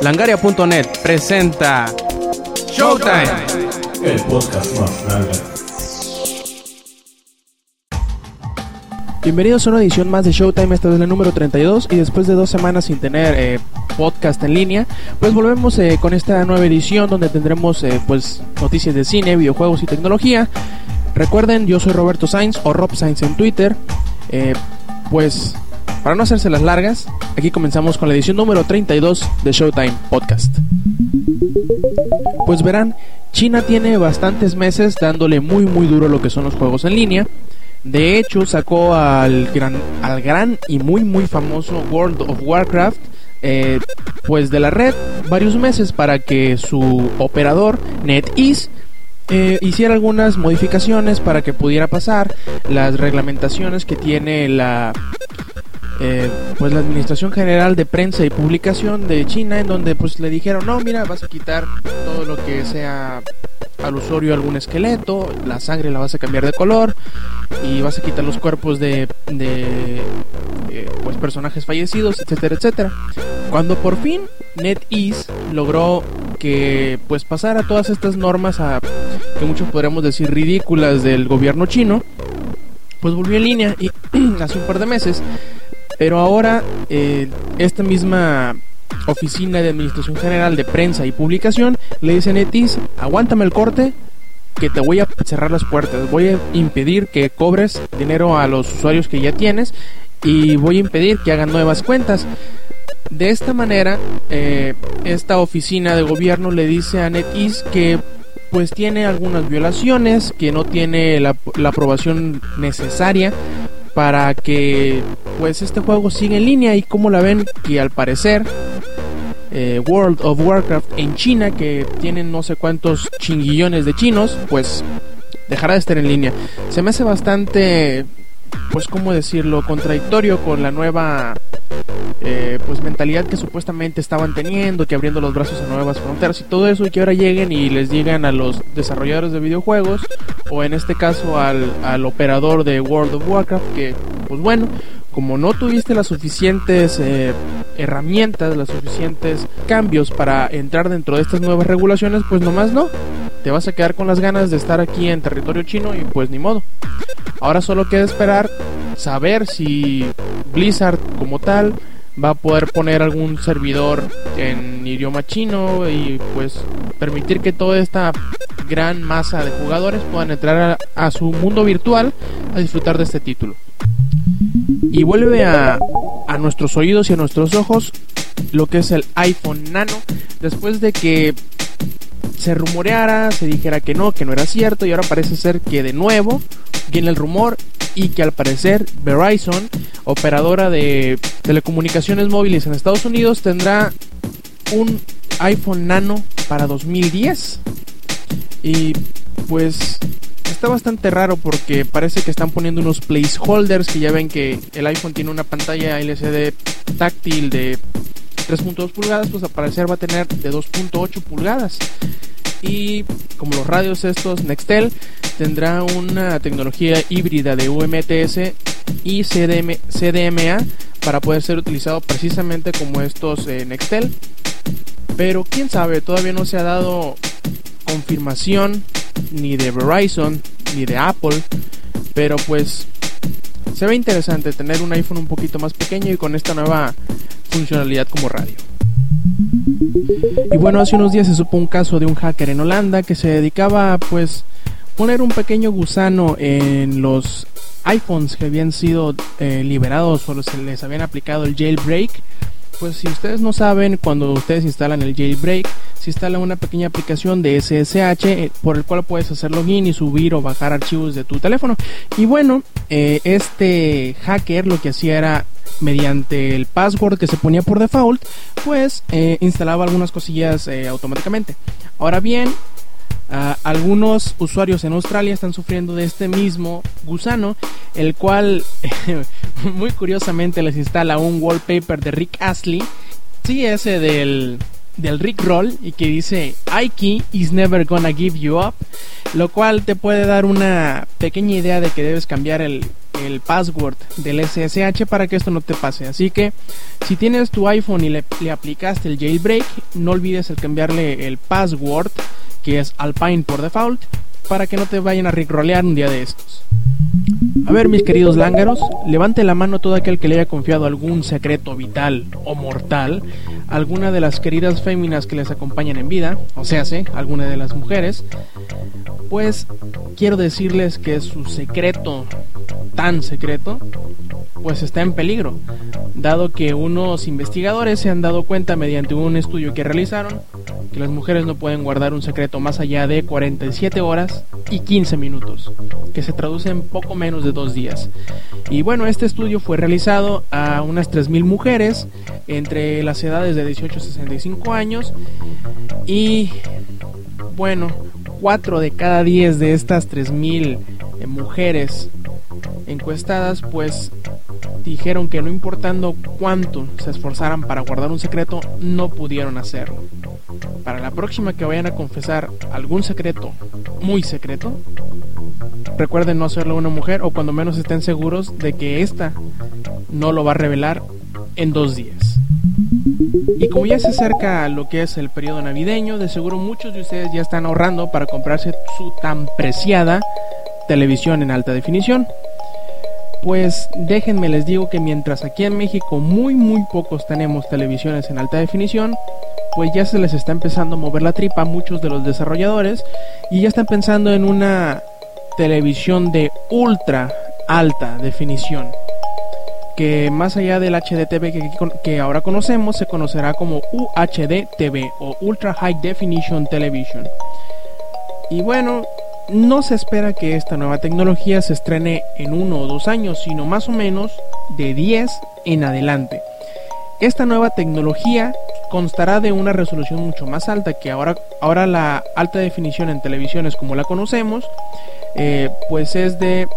Langaria.net presenta Showtime. El podcast más grande. Bienvenidos a una edición más de Showtime, esta es la número 32 y después de dos semanas sin tener eh, podcast en línea, pues volvemos eh, con esta nueva edición donde tendremos eh, pues noticias de cine, videojuegos y tecnología. Recuerden, yo soy Roberto Sainz o Rob Sainz en Twitter. Eh, pues para no hacerse las largas, aquí comenzamos con la edición número 32 de Showtime Podcast. Pues verán, China tiene bastantes meses dándole muy muy duro lo que son los juegos en línea. De hecho, sacó al gran, al gran y muy muy famoso World of Warcraft eh, pues de la red varios meses para que su operador NetEase eh, hiciera algunas modificaciones para que pudiera pasar las reglamentaciones que tiene la eh, pues la Administración General de Prensa y Publicación de China, en donde pues le dijeron, no, mira, vas a quitar todo lo que sea al usuario algún esqueleto, la sangre la vas a cambiar de color y vas a quitar los cuerpos de, de eh, pues personajes fallecidos, etcétera, etcétera. Cuando por fin NetEase logró que pues pasara todas estas normas a que muchos podríamos decir ridículas del gobierno chino, pues volvió en línea y hace un par de meses pero ahora eh, esta misma oficina de Administración General de Prensa y Publicación le dice a Netis, aguántame el corte que te voy a cerrar las puertas, voy a impedir que cobres dinero a los usuarios que ya tienes y voy a impedir que hagan nuevas cuentas. De esta manera, eh, esta oficina de gobierno le dice a NetEase que pues tiene algunas violaciones, que no tiene la, la aprobación necesaria para que pues este juego siga en línea y como la ven que al parecer eh, World of Warcraft en China que tienen no sé cuántos chinguillones de chinos pues dejará de estar en línea. Se me hace bastante pues cómo decirlo contradictorio con la nueva eh, pues mentalidad que supuestamente estaban teniendo, que abriendo los brazos a nuevas fronteras y todo eso, y que ahora lleguen y les digan a los desarrolladores de videojuegos, o en este caso al, al operador de World of Warcraft, que pues bueno, como no tuviste las suficientes eh, herramientas, los suficientes cambios para entrar dentro de estas nuevas regulaciones, pues nomás no. Te vas a quedar con las ganas de estar aquí en territorio chino y pues ni modo. Ahora solo queda esperar saber si Blizzard como tal va a poder poner algún servidor en idioma chino y pues permitir que toda esta gran masa de jugadores puedan entrar a, su mundo virtual a disfrutar de este título. Y vuelve a, a nuestros oídos y a nuestros ojos lo que es el iPhone Nano después de que se rumoreara, se dijera que no, que no era cierto y ahora parece ser que de nuevo viene el rumor y que al parecer Verizon, operadora de telecomunicaciones móviles en Estados Unidos, tendrá un iPhone Nano para 2010. Y pues está bastante raro porque parece que están poniendo unos placeholders que ya ven que el iPhone tiene una pantalla LCD táctil de 3.2 pulgadas, pues al parecer va a tener de 2.8 pulgadas. Y como los radios estos Nextel tendrá una tecnología híbrida de UMTS y CDM, CDMA para poder ser utilizado precisamente como estos eh, Nextel. Pero quién sabe, todavía no se ha dado confirmación ni de Verizon ni de Apple. Pero pues se ve interesante tener un iPhone un poquito más pequeño y con esta nueva funcionalidad como radio. Y bueno, hace unos días se supo un caso de un hacker en Holanda que se dedicaba a pues poner un pequeño gusano en los iPhones que habían sido eh, liberados o se les habían aplicado el jailbreak. Pues si ustedes no saben, cuando ustedes instalan el jailbreak, se instala una pequeña aplicación de SSH eh, por el cual puedes hacer login y subir o bajar archivos de tu teléfono. Y bueno, eh, este hacker lo que hacía era mediante el password que se ponía por default, pues eh, instalaba algunas cosillas automáticamente. Ahora bien, uh, algunos usuarios en Australia están sufriendo de este mismo gusano, el cual muy curiosamente les instala un wallpaper de Rick Astley, sí, ese del del Rick Roll y que dice Ike is never gonna give you up, lo cual te puede dar una pequeña idea de que debes cambiar el el password del SSH para que esto no te pase. Así que si tienes tu iPhone y le, aplicaste el jailbreak, no olvides el cambiarle el password que es Alpine por default para que no te vayan a rickrolear un día de estos. A ver, mis queridos lángaros, levante la mano todo aquel que le haya confiado algún secreto vital o mortal a alguna de las queridas féminas que les acompañan en vida, o sea, ¿sí? alguna de las mujeres, pues quiero decirles que su secreto, tan secreto, pues está en peligro, dado que unos investigadores se han dado cuenta mediante un estudio que realizaron que las mujeres no pueden guardar un secreto más allá de 47 horas y 15 minutos, que se traduce en poco menos de dos días. Y bueno, este estudio fue realizado a unas 3.000 mujeres entre las edades de 18 a 65 años y bueno, 4 de cada 10 de estas 3.000 eh, mujeres encuestadas pues dijeron que no importando cuánto se esforzaran para guardar un secreto, no pudieron hacerlo. Para la próxima que vayan a confesar algún secreto, muy secreto, recuerden no hacerlo a una mujer o cuando menos estén seguros de que ésta no lo va a revelar en dos días. Y como ya se acerca lo que es el periodo navideño, de seguro muchos de ustedes ya están ahorrando para comprarse su tan preciada televisión en alta definición. Pues déjenme les digo que mientras aquí en México muy muy pocos tenemos televisiones en alta definición, pues ya se les está empezando a mover la tripa a muchos de los desarrolladores y ya están pensando en una televisión de ultra alta definición que más allá del HDTV que, que, ahora conocemos se conocerá como UHD-TV o Ultra High Definition Television. Y bueno, no se espera que esta nueva tecnología se estrene en uno o dos años, sino más o menos de 10 en adelante. Esta nueva tecnología constará de una resolución mucho más alta que ahora, ahora la alta definición en televisiones como la conocemos, eh, pues es de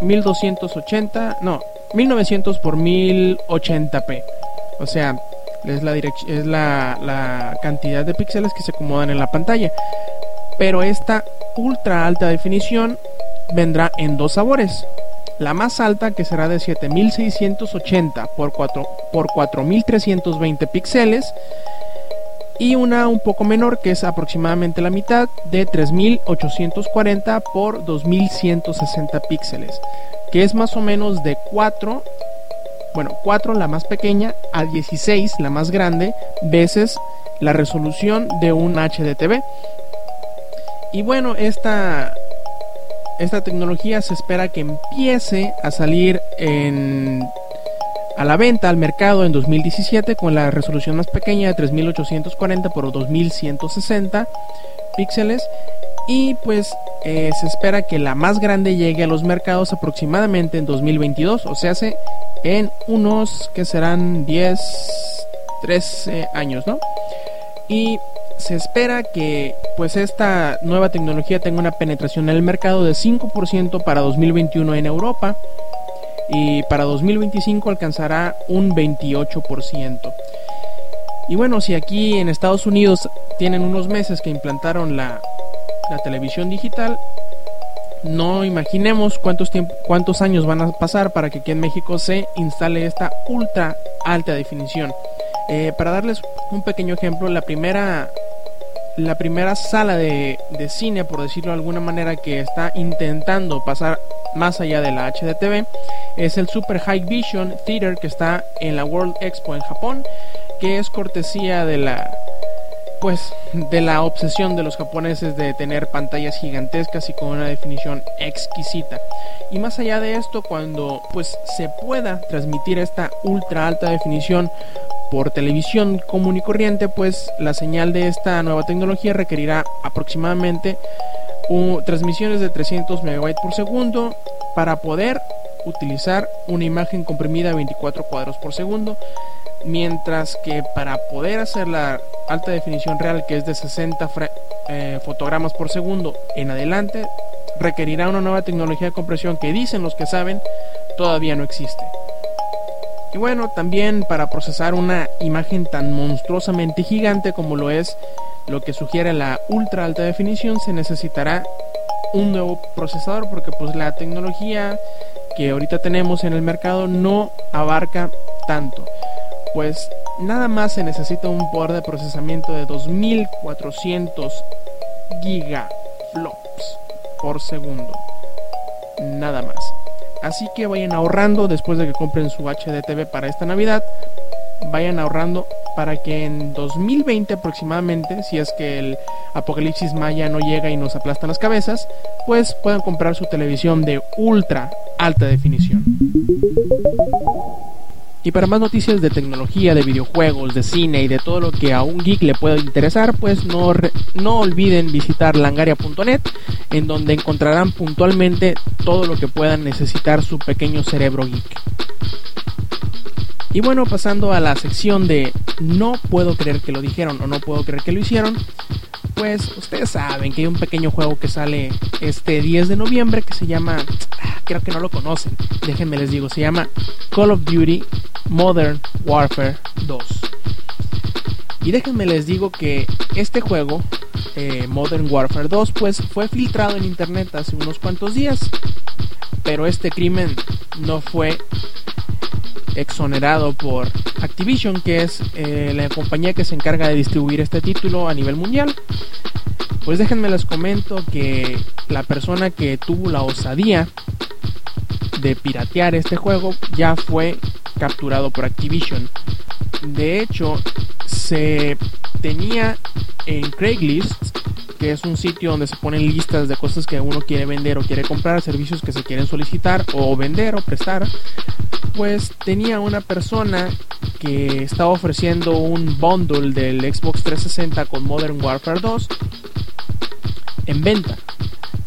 1280, no, 1900 por 1080p. O sea, es la, es la, la cantidad de píxeles que se acomodan en la pantalla. Pero esta ultra alta definición vendrá en dos sabores. La más alta que será de 7680 por, 4, por 4320 píxeles y una un poco menor que es aproximadamente la mitad de 3840 por 2160 píxeles, que es más o menos de 4 bueno, 4 la más pequeña a 16 la más grande veces la resolución de un HDTV. Y bueno, esta, esta tecnología se espera que empiece a salir en, a la venta al mercado en 2017 con la resolución más pequeña de 3840 por 2160 píxeles. Y pues eh, se espera que la más grande llegue a los mercados aproximadamente en 2022 o sea hace en unos que serán 10 13 años no y se espera que pues esta nueva tecnología tenga una penetración en el mercado de 5% para 2021 en Europa y para 2025 alcanzará un 28%. Y bueno, si aquí en Estados Unidos tienen unos meses que implantaron la, televisión digital, no imaginemos cuántos, cuántos años van a pasar para que aquí en México se instale esta ultra alta definición. Eh, para darles un pequeño ejemplo, la primera la primera sala de, cine, por decirlo de alguna manera, que está intentando pasar más allá de la HDTV, es el Super High Vision Theater que está en la World Expo en Japón, que es cortesía de la pues de la obsesión de los japoneses de tener pantallas gigantescas y con una definición exquisita. Y más allá de esto, cuando pues se pueda transmitir esta ultra alta definición por televisión común y corriente, pues la señal de esta nueva tecnología requerirá aproximadamente transmisiones de 300 MB por segundo para poder utilizar una imagen comprimida a 24 cuadros por segundo, mientras que para poder hacer la alta definición real, que es de 60 eh, fotogramas por segundo en adelante, requerirá una nueva tecnología de compresión que dicen los que saben todavía no existe. Y bueno, también para procesar una imagen tan monstruosamente gigante como lo es lo que sugiere la ultra alta definición, se necesitará un nuevo procesador porque pues la tecnología que ahorita tenemos en el mercado no abarca tanto, pues nada más se necesita un poder de procesamiento de 2400 gigaflops por segundo, nada más. Así que vayan ahorrando después de que compren su HDTV para esta Navidad, vayan ahorrando para que en 2020 aproximadamente, si es que el apocalipsis maya no llega y nos aplastan las cabezas, pues puedan comprar su televisión de ultra alta definición. Y para más noticias de tecnología, de videojuegos, de cine y de todo lo que a un geek le pueda interesar, pues no, no olviden visitar langaria.net, en donde encontrarán puntualmente todo lo que puedan necesitar su pequeño cerebro geek. Y bueno, pasando a la sección de no puedo creer que lo dijeron o no puedo creer que lo hicieron, pues ustedes saben que hay un pequeño juego que sale este 10 de noviembre que se llama, ah, creo que no lo conocen, déjenme les digo, se llama Call of Duty Modern Warfare 2. Y déjenme les digo que este juego, eh, Modern Warfare 2, pues fue filtrado en internet hace unos cuantos días. Pero este crimen no fue exonerado por Activision, que es eh, la compañía que se encarga de distribuir este título a nivel mundial. Pues déjenme les comento que la persona que tuvo la osadía de piratear este juego ya fue capturado por Activision. De hecho, se tenía en Craigslist, que es un sitio donde se ponen listas de cosas que uno quiere vender o quiere comprar, servicios que se quieren solicitar o vender o prestar, pues tenía una persona que estaba ofreciendo un bundle del Xbox 360 con Modern Warfare 2 en venta.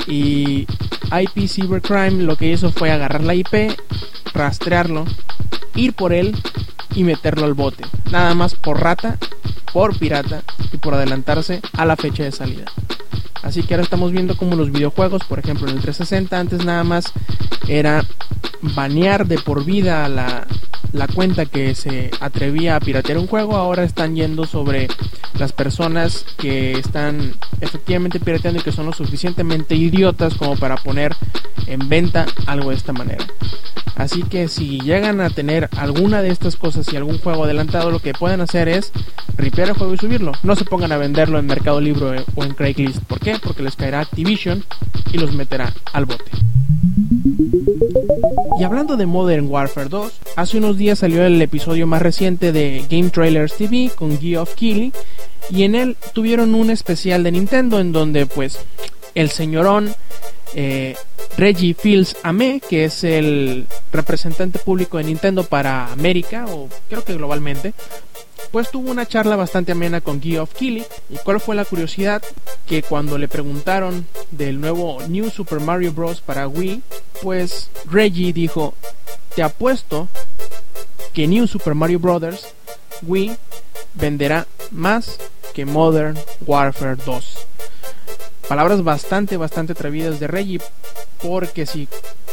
Y IP Cybercrime lo que hizo fue agarrar la IP, rastrearlo, ir por él y meterlo al bote. Nada más por rata, por pirata y por adelantarse a la fecha de salida. Así que ahora estamos viendo como los videojuegos, por ejemplo en el 360 antes nada más era banear de por vida la, la cuenta que se atrevía a piratear un juego, ahora están yendo sobre las personas que están efectivamente pirateando y que son lo suficientemente idiotas como para poner en venta algo de esta manera. Así que si llegan a tener alguna de estas cosas y algún juego adelantado, lo que pueden hacer es ripear el juego y subirlo. No se pongan a venderlo en Mercado Libre o en Craigslist. ¿Por qué? Porque les caerá Activision y los meterá al bote. Y hablando de Modern Warfare 2, hace unos días salió el episodio más reciente de Game Trailers TV con Geoff Keighley y en él tuvieron un especial de Nintendo en donde pues el señorón eh, Reggie Fields Ame, que es el representante público de Nintendo para América o creo que globalmente, pues tuvo una charla bastante amena con Geoff Keighley. ¿Y cuál fue la curiosidad? Que cuando le preguntaron del nuevo New Super Mario Bros. para Wii, pues Reggie dijo, te apuesto que New Super Mario Bros. Wii venderá más que Modern Warfare 2. Palabras bastante, bastante atrevidas de Reggie, porque si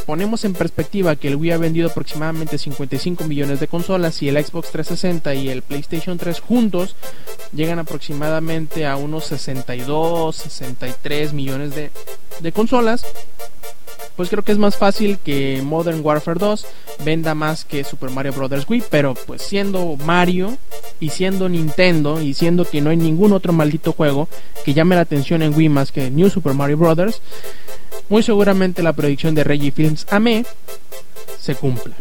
ponemos en perspectiva que el Wii ha vendido aproximadamente 55 millones de consolas y el Xbox 360 y el PlayStation 3 juntos llegan aproximadamente a unos 62, 63 millones de, de consolas, pues creo que es más fácil que Modern Warfare 2 venda más que Super Mario Bros. Wii, pero pues siendo Mario y siendo Nintendo y siendo que no hay ningún otro maldito juego que llame la atención en Wii más que New Super Mario Bros., muy seguramente la predicción de Reggie Films AME se cumpla.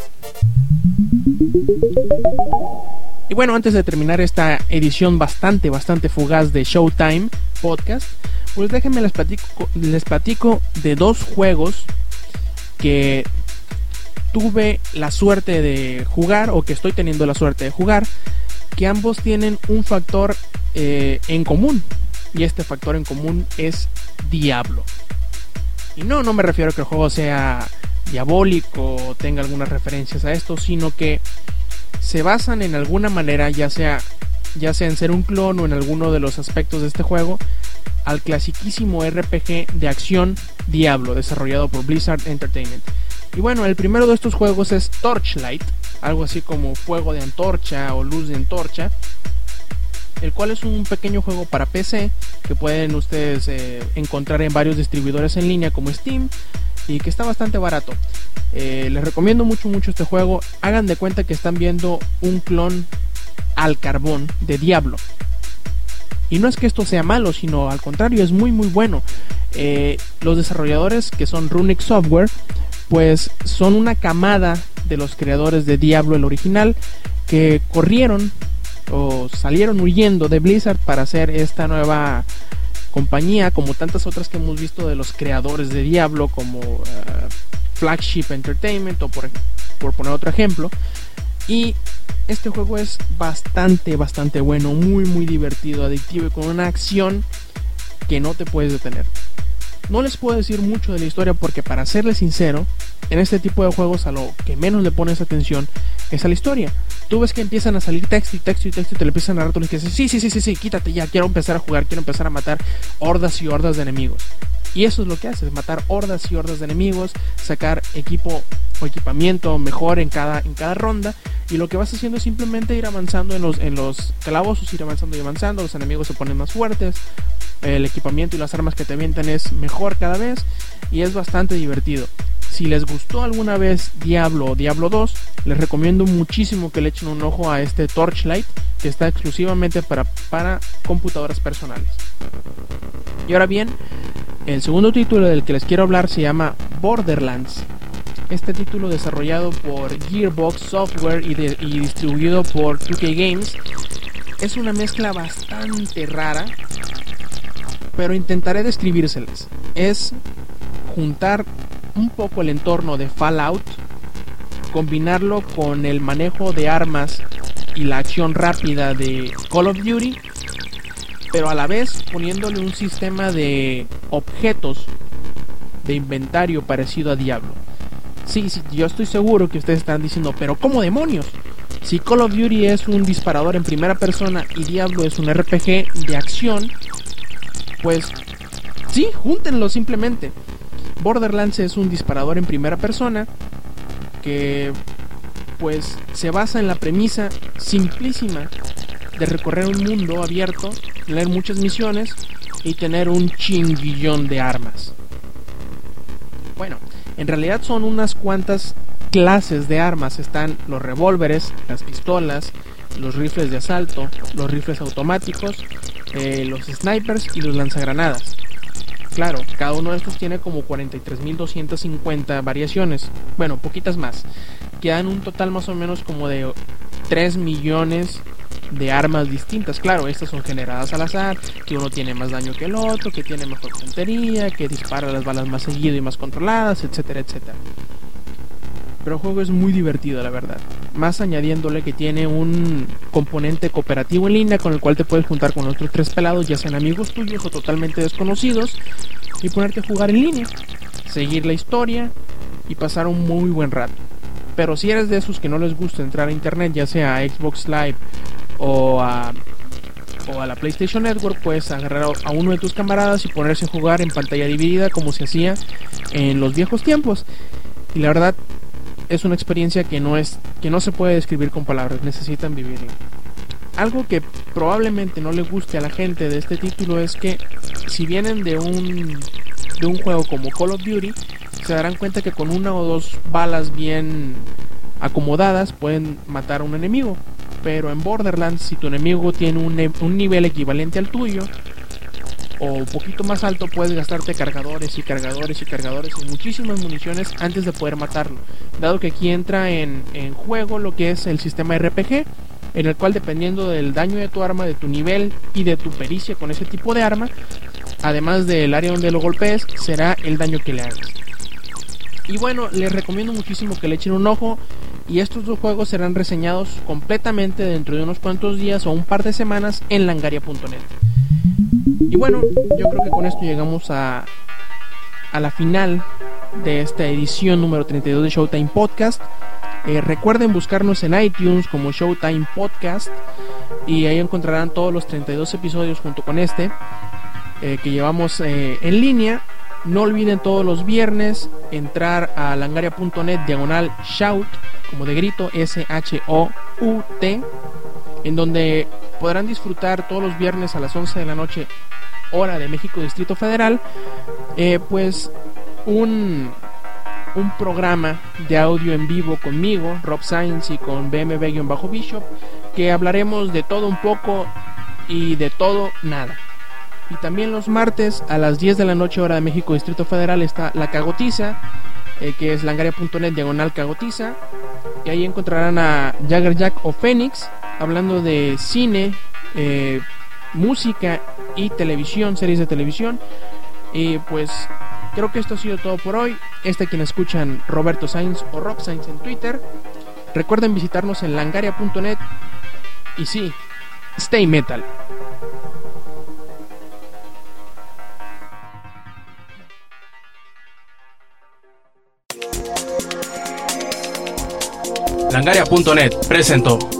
Y bueno, antes de terminar esta edición bastante, bastante fugaz de Showtime Podcast, pues déjenme les platico, les platico de dos juegos que tuve la suerte de jugar o que estoy teniendo la suerte de jugar, que ambos tienen un factor eh, en común. Y este factor en común es Diablo. Y no, no me refiero a que el juego sea diabólico o tenga algunas referencias a esto, sino que se basan en alguna manera, ya sea, ya sea en ser un clon o en alguno de los aspectos de este juego, al clasiquísimo RPG de acción Diablo, desarrollado por Blizzard Entertainment. Y bueno, el primero de estos juegos es Torchlight, algo así como fuego de antorcha o luz de antorcha, el cual es un pequeño juego para PC que pueden ustedes eh, encontrar en varios distribuidores en línea como Steam y que está bastante barato. Eh, les recomiendo mucho, mucho este juego. Hagan de cuenta que están viendo un clon al carbón de Diablo. Y no es que esto sea malo, sino al contrario, es muy muy bueno. Eh, los desarrolladores que son Runic Software, pues son una camada de los creadores de Diablo el original que corrieron o salieron huyendo de Blizzard para hacer esta nueva compañía, como tantas otras que hemos visto de los creadores de Diablo, como eh, Flagship Entertainment o por, por poner otro ejemplo. Y este juego es bastante, bastante bueno, muy, muy divertido, adictivo y con una acción que no te puedes detener. No les puedo decir mucho de la historia porque para serles sincero, en este tipo de juegos a lo que menos le pones atención es a la historia. Tú ves que empiezan a salir texto y texto y texto y te le empiezan a dar tú que dices, sí, sí, sí, sí, sí, quítate ya, quiero empezar a jugar, quiero empezar a matar hordas y hordas de enemigos. Y eso es lo que haces, matar hordas y hordas de enemigos, sacar equipo o equipamiento mejor en cada, en cada ronda. Y lo que vas haciendo es simplemente ir avanzando en los, en los calabozos, ir avanzando y avanzando, los enemigos se ponen más fuertes, el equipamiento y las armas que te avientan es mejor cada vez y es bastante divertido. Si les gustó alguna vez Diablo o Diablo 2, les recomiendo muchísimo que le echen un ojo a este Torchlight que está exclusivamente para, para computadoras personales. Y ahora bien, el segundo título del que les quiero hablar se llama Borderlands. Este título desarrollado por Gearbox Software y, distribuido por 2K Games es una mezcla bastante rara, pero intentaré describírselas. Es juntar un poco el entorno de Fallout, combinarlo con el manejo de armas y la acción rápida de Call of Duty, pero a la vez poniéndole un sistema de objetos de inventario parecido a Diablo. Sí, sí, yo estoy seguro que ustedes están diciendo, pero ¿cómo demonios? Si Call of Duty es un disparador en primera persona y Diablo es un RPG de acción, pues sí, júntenlo simplemente. Borderlands es un disparador en primera persona que pues se basa en la premisa simplísima de recorrer un mundo abierto, tener muchas misiones y tener un chinguillón de armas. Bueno, en realidad son unas cuantas clases de armas. Están los revólveres, las pistolas, los rifles de asalto, los rifles automáticos, eh, los snipers y los lanzagranadas. Claro, cada uno de estos tiene como 43.250 variaciones. Bueno, poquitas más. Quedan un total más o menos como de 3 millones de armas distintas. Claro, estas son generadas al azar, que uno tiene más daño que el otro, que tiene mejor puntería, que dispara las balas más seguido y más controladas, etcétera, etcétera. Pero el juego es muy divertido, la verdad. Más añadiéndole que tiene un componente cooperativo en línea con el cual te puedes juntar con otros tres pelados, ya sean amigos tuyos o totalmente desconocidos, y ponerte a jugar en línea, seguir la historia y pasar un muy buen rato. Pero si eres de esos que no les gusta entrar a internet, ya sea a Xbox Live o a, o a la PlayStation Network, puedes agarrar a uno de tus camaradas y ponerse a jugar en pantalla dividida como se hacía en los viejos tiempos. Y la verdad, es una experiencia que no es que no se puede describir con palabras, necesitan vivirla. Algo que probablemente no le guste a la gente de este título es que si vienen de un de un juego como Call of Duty, se darán cuenta que con una o dos balas bien acomodadas pueden matar a un enemigo. Pero en Borderlands, si tu enemigo tiene un, nivel equivalente al tuyo, o un poquito más alto puedes gastarte cargadores y cargadores y cargadores y muchísimas municiones antes de poder matarlo. Dado que aquí entra en, en juego lo que es el sistema RPG, en el cual dependiendo del daño de tu arma, de tu nivel y de tu pericia con ese tipo de arma, además del área donde lo golpees, será el daño que le hagas. Y bueno, les recomiendo muchísimo que le echen un ojo y estos dos juegos serán reseñados completamente dentro de unos cuantos días o un par de semanas en langaria.net. Y bueno, yo creo que con esto llegamos a, la final de esta edición número 32 de Showtime Podcast. Eh, recuerden buscarnos en iTunes como Showtime Podcast y ahí encontrarán todos los 32 episodios junto con este eh, que llevamos eh, en línea. No olviden todos los viernes entrar a langaria.net diagonal shout, como de grito, S-H-O-U-T, en donde podrán disfrutar todos los viernes a las 11 de la noche hora de México Distrito Federal, eh, pues un, un programa de audio en vivo conmigo, Rob Sainz y con BMB-Bishop, que hablaremos de todo un poco y de todo nada. Y también los martes a las 10 de la noche hora de México Distrito Federal está La Cagotiza, eh, que es langaria.net diagonal cagotiza. Y ahí encontrarán a Jagger Jack o Phoenix hablando de cine, eh, música y televisión, series de televisión. Y pues creo que esto ha sido todo por hoy. Este quien escuchan Roberto Sainz o Rob Sainz en Twitter. Recuerden visitarnos en langaria.net. Y sí, stay metal. Langaria.net presentó.